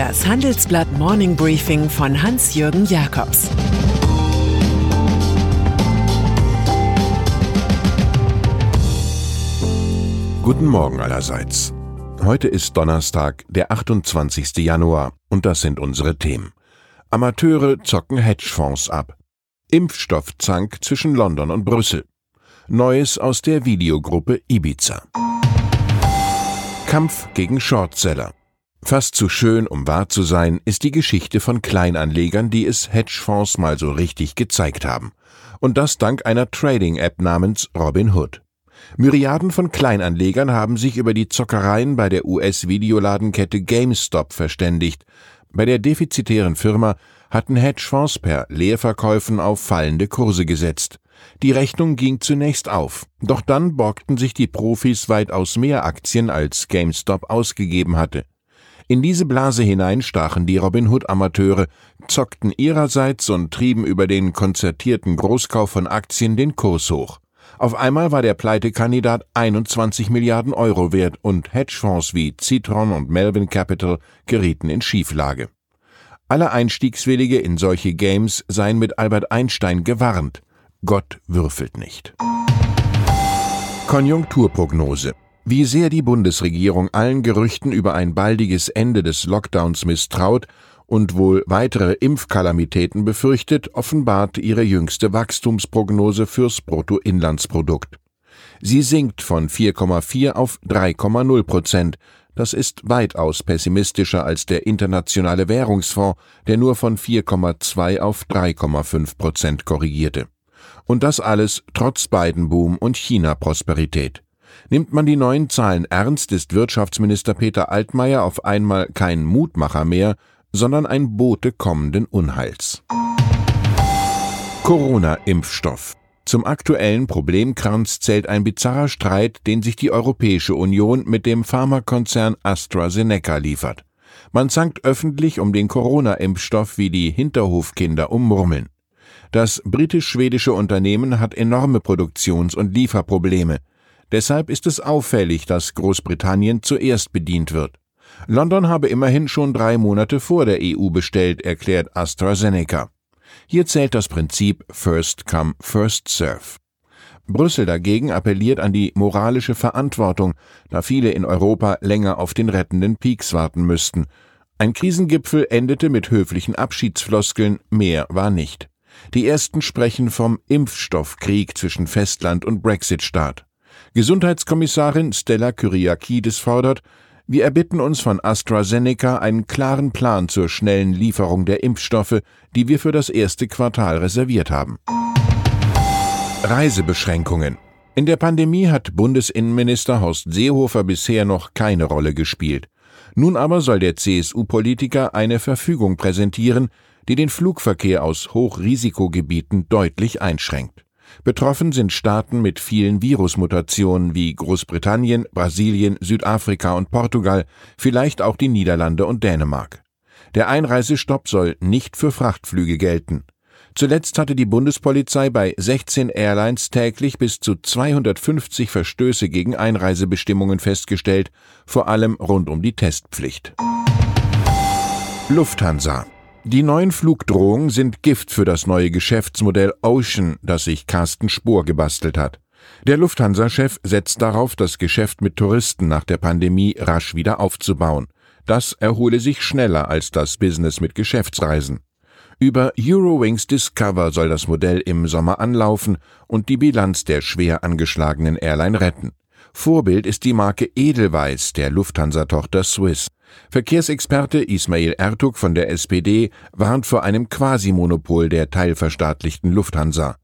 Das Handelsblatt Morning Briefing von Hans-Jürgen Jakobs Guten Morgen allerseits. Heute ist Donnerstag, der 28. Januar, und das sind unsere Themen. Amateure zocken Hedgefonds ab. Impfstoffzank zwischen London und Brüssel. Neues aus der Videogruppe Ibiza. Kampf gegen Shortseller. Fast zu schön, um wahr zu sein, ist die Geschichte von Kleinanlegern, die es Hedgefonds mal so richtig gezeigt haben. Und das dank einer Trading-App namens Robinhood. Myriaden von Kleinanlegern haben sich über die Zockereien bei der US-Videoladenkette GameStop verständigt. Bei der defizitären Firma hatten Hedgefonds per Leerverkäufen auf fallende Kurse gesetzt. Die Rechnung ging zunächst auf, doch dann borgten sich die Profis weitaus mehr Aktien, als GameStop ausgegeben hatte. In diese Blase hinein stachen die Robin Hood-Amateure, zockten ihrerseits und trieben über den konzertierten Großkauf von Aktien den Kurs hoch. Auf einmal war der Pleitekandidat 21 Milliarden Euro wert und Hedgefonds wie Citron und Melvin Capital gerieten in Schieflage. Alle Einstiegswillige in solche Games seien mit Albert Einstein gewarnt. Gott würfelt nicht. Konjunkturprognose. Wie sehr die Bundesregierung allen Gerüchten über ein baldiges Ende des Lockdowns misstraut und wohl weitere Impfkalamitäten befürchtet, offenbart ihre jüngste Wachstumsprognose fürs Bruttoinlandsprodukt. Sie sinkt von 4,4 auf 3,0 Prozent. Das ist weitaus pessimistischer als der Internationale Währungsfonds, der nur von 4,2 auf 3,5 Prozent korrigierte. Und das alles trotz Biden-Boom und China-Prosperität. Nimmt man die neuen Zahlen ernst, ist Wirtschaftsminister Peter Altmaier auf einmal kein Mutmacher mehr, sondern ein Bote kommenden Unheils. Corona-Impfstoff. Zum aktuellen Problemkranz zählt ein bizarrer Streit, den sich die Europäische Union mit dem Pharmakonzern AstraZeneca liefert. Man zankt öffentlich um den Corona-Impfstoff wie die Hinterhofkinder ummurmeln. Das britisch-schwedische Unternehmen hat enorme Produktions- und Lieferprobleme. Deshalb ist es auffällig, dass Großbritannien zuerst bedient wird. London habe immerhin schon drei Monate vor der EU bestellt, erklärt AstraZeneca. Hier zählt das Prinzip First Come, First Serve. Brüssel dagegen appelliert an die moralische Verantwortung, da viele in Europa länger auf den rettenden Peaks warten müssten. Ein Krisengipfel endete mit höflichen Abschiedsfloskeln, mehr war nicht. Die ersten sprechen vom Impfstoffkrieg zwischen Festland und Brexit-Staat. Gesundheitskommissarin Stella Kyriakides fordert, wir erbitten uns von AstraZeneca einen klaren Plan zur schnellen Lieferung der Impfstoffe, die wir für das erste Quartal reserviert haben. Reisebeschränkungen. In der Pandemie hat Bundesinnenminister Horst Seehofer bisher noch keine Rolle gespielt. Nun aber soll der CSU-Politiker eine Verfügung präsentieren, die den Flugverkehr aus Hochrisikogebieten deutlich einschränkt. Betroffen sind Staaten mit vielen Virusmutationen wie Großbritannien, Brasilien, Südafrika und Portugal, vielleicht auch die Niederlande und Dänemark. Der Einreisestopp soll nicht für Frachtflüge gelten. Zuletzt hatte die Bundespolizei bei 16 Airlines täglich bis zu 250 Verstöße gegen Einreisebestimmungen festgestellt, vor allem rund um die Testpflicht. Lufthansa die neuen Flugdrohungen sind Gift für das neue Geschäftsmodell Ocean, das sich Carsten Spohr gebastelt hat. Der Lufthansa-Chef setzt darauf, das Geschäft mit Touristen nach der Pandemie rasch wieder aufzubauen. Das erhole sich schneller als das Business mit Geschäftsreisen. Über Eurowings Discover soll das Modell im Sommer anlaufen und die Bilanz der schwer angeschlagenen Airline retten. Vorbild ist die Marke Edelweiss der Lufthansa-Tochter Swiss. Verkehrsexperte Ismail Ertug von der SPD warnt vor einem Quasimonopol der teilverstaatlichten Lufthansa.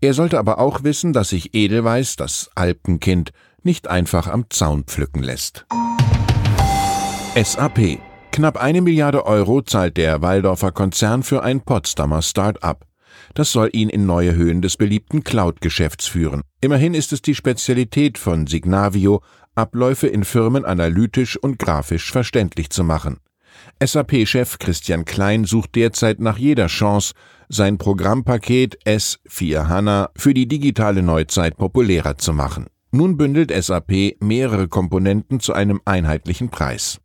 Er sollte aber auch wissen, dass sich Edelweiss, das Alpenkind, nicht einfach am Zaun pflücken lässt. SAP. Knapp eine Milliarde Euro zahlt der Waldorfer Konzern für ein Potsdamer Start-up. Das soll ihn in neue Höhen des beliebten Cloud-Geschäfts führen. Immerhin ist es die Spezialität von Signavio, Abläufe in Firmen analytisch und grafisch verständlich zu machen. SAP-Chef Christian Klein sucht derzeit nach jeder Chance, sein Programmpaket S4 HANA für die digitale Neuzeit populärer zu machen. Nun bündelt SAP mehrere Komponenten zu einem einheitlichen Preis.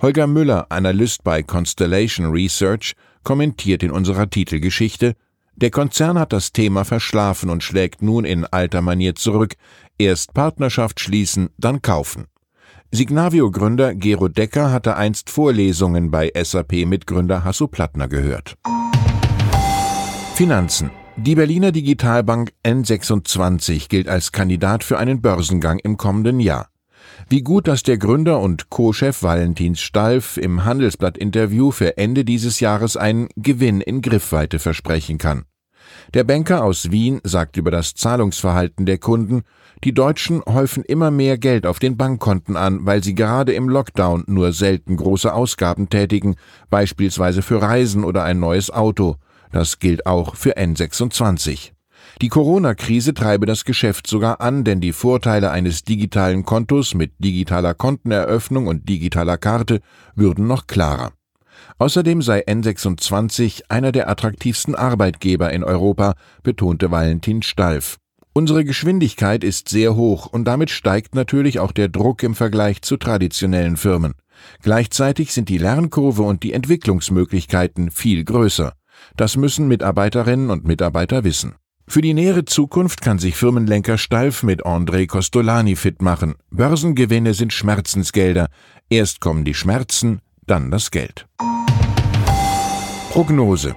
Holger Müller, Analyst bei Constellation Research, kommentiert in unserer Titelgeschichte Der Konzern hat das Thema verschlafen und schlägt nun in alter Manier zurück. Erst Partnerschaft schließen, dann kaufen. Signavio-Gründer Gero Decker hatte einst Vorlesungen bei SAP-Mitgründer Hasso Plattner gehört. Finanzen. Die Berliner Digitalbank N26 gilt als Kandidat für einen Börsengang im kommenden Jahr. Wie gut, dass der Gründer und Co-Chef Valentin Stalf im Handelsblatt-Interview für Ende dieses Jahres einen Gewinn in Griffweite versprechen kann. Der Banker aus Wien sagt über das Zahlungsverhalten der Kunden, die Deutschen häufen immer mehr Geld auf den Bankkonten an, weil sie gerade im Lockdown nur selten große Ausgaben tätigen, beispielsweise für Reisen oder ein neues Auto. Das gilt auch für N26. Die Corona-Krise treibe das Geschäft sogar an, denn die Vorteile eines digitalen Kontos mit digitaler Konteneröffnung und digitaler Karte würden noch klarer. Außerdem sei N26 einer der attraktivsten Arbeitgeber in Europa, betonte Valentin Stalf. Unsere Geschwindigkeit ist sehr hoch und damit steigt natürlich auch der Druck im Vergleich zu traditionellen Firmen. Gleichzeitig sind die Lernkurve und die Entwicklungsmöglichkeiten viel größer. Das müssen Mitarbeiterinnen und Mitarbeiter wissen. Für die nähere Zukunft kann sich Firmenlenker Stalf mit André Costolani fit machen. Börsengewinne sind Schmerzensgelder. Erst kommen die Schmerzen, dann das Geld. Prognose.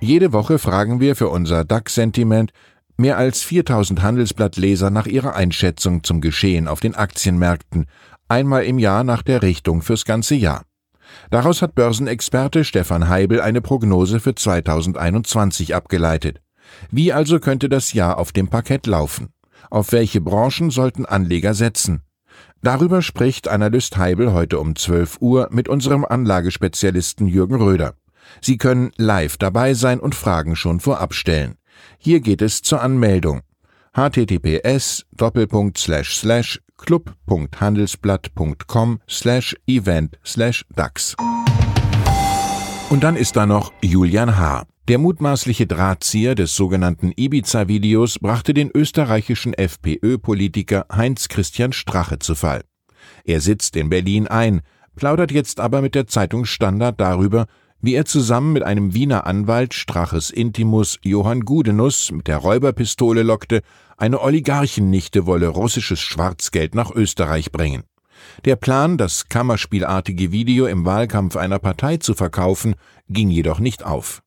Jede Woche fragen wir für unser DAX-Sentiment mehr als 4000 Handelsblattleser nach ihrer Einschätzung zum Geschehen auf den Aktienmärkten, einmal im Jahr nach der Richtung fürs ganze Jahr. Daraus hat Börsenexperte Stefan Heibel eine Prognose für 2021 abgeleitet. Wie also könnte das Jahr auf dem Parkett laufen? Auf welche Branchen sollten Anleger setzen? Darüber spricht Analyst Heibel heute um 12 Uhr mit unserem Anlagespezialisten Jürgen Röder. Sie können live dabei sein und Fragen schon vorab stellen. Hier geht es zur Anmeldung. https club.handelsblatt.com event dax. Und dann ist da noch Julian H. Der mutmaßliche Drahtzieher des sogenannten Ibiza-Videos brachte den österreichischen FPÖ-Politiker Heinz-Christian Strache zu Fall. Er sitzt in Berlin ein, plaudert jetzt aber mit der Zeitung Standard darüber, wie er zusammen mit einem Wiener Anwalt Straches Intimus Johann Gudenus mit der Räuberpistole lockte, eine Oligarchennichte wolle russisches Schwarzgeld nach Österreich bringen. Der Plan, das kammerspielartige Video im Wahlkampf einer Partei zu verkaufen, ging jedoch nicht auf.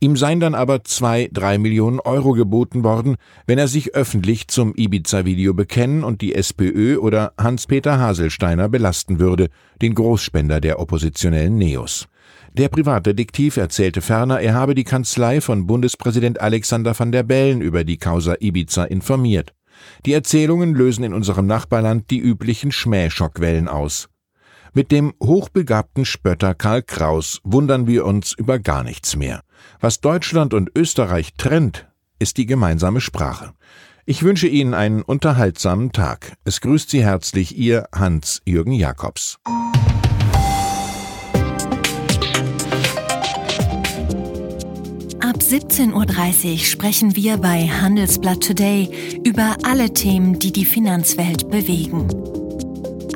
Ihm seien dann aber zwei, drei Millionen Euro geboten worden, wenn er sich öffentlich zum Ibiza-Video bekennen und die SPÖ oder Hans-Peter Haselsteiner belasten würde, den Großspender der oppositionellen Neos. Der Privatdetektiv erzählte ferner, er habe die Kanzlei von Bundespräsident Alexander van der Bellen über die Causa Ibiza informiert. Die Erzählungen lösen in unserem Nachbarland die üblichen Schmähschockwellen aus. Mit dem hochbegabten Spötter Karl Kraus wundern wir uns über gar nichts mehr. Was Deutschland und Österreich trennt, ist die gemeinsame Sprache. Ich wünsche Ihnen einen unterhaltsamen Tag. Es grüßt Sie herzlich Ihr Hans-Jürgen Jakobs. Ab 17.30 Uhr sprechen wir bei Handelsblatt Today über alle Themen, die die Finanzwelt bewegen.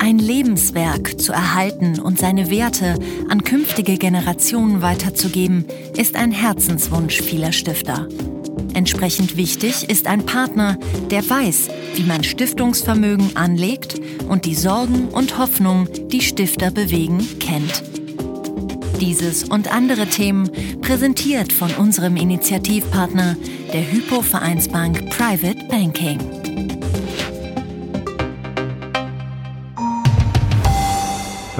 Ein Lebenswerk zu erhalten und seine Werte an künftige Generationen weiterzugeben, ist ein Herzenswunsch vieler Stifter. Entsprechend wichtig ist ein Partner, der weiß, wie man Stiftungsvermögen anlegt und die Sorgen und Hoffnungen, die Stifter bewegen, kennt. Dieses und andere Themen präsentiert von unserem Initiativpartner, der Hypo Vereinsbank Private Banking.